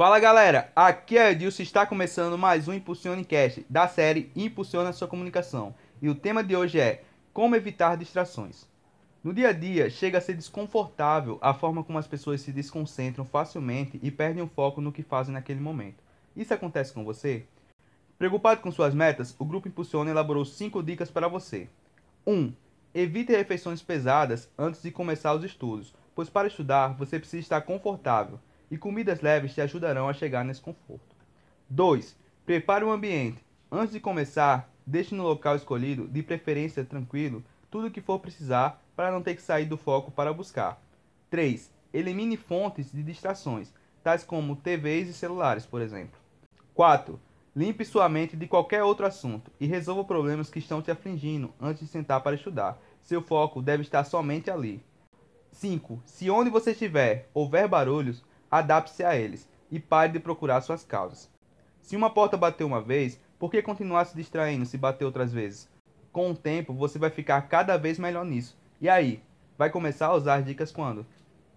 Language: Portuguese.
Fala galera, aqui é Edilson está começando mais um Impulsione Cast da série Impulsiona Sua Comunicação. E o tema de hoje é Como evitar distrações. No dia a dia, chega a ser desconfortável a forma como as pessoas se desconcentram facilmente e perdem o foco no que fazem naquele momento. Isso acontece com você? Preocupado com suas metas, o Grupo Impulsiona elaborou 5 dicas para você. 1. Um, evite refeições pesadas antes de começar os estudos, pois para estudar você precisa estar confortável e comidas leves te ajudarão a chegar nesse conforto. 2. Prepare o ambiente. Antes de começar, deixe no local escolhido, de preferência tranquilo, tudo o que for precisar para não ter que sair do foco para buscar. 3. Elimine fontes de distrações, tais como TVs e celulares, por exemplo. 4. Limpe sua mente de qualquer outro assunto e resolva problemas que estão te afligindo antes de sentar para estudar. Seu foco deve estar somente ali. 5. Se onde você estiver houver barulhos, adapte-se a eles e pare de procurar suas causas. Se uma porta bateu uma vez, por que continuar se distraindo se bater outras vezes? Com o tempo, você vai ficar cada vez melhor nisso. E aí, vai começar a usar dicas quando?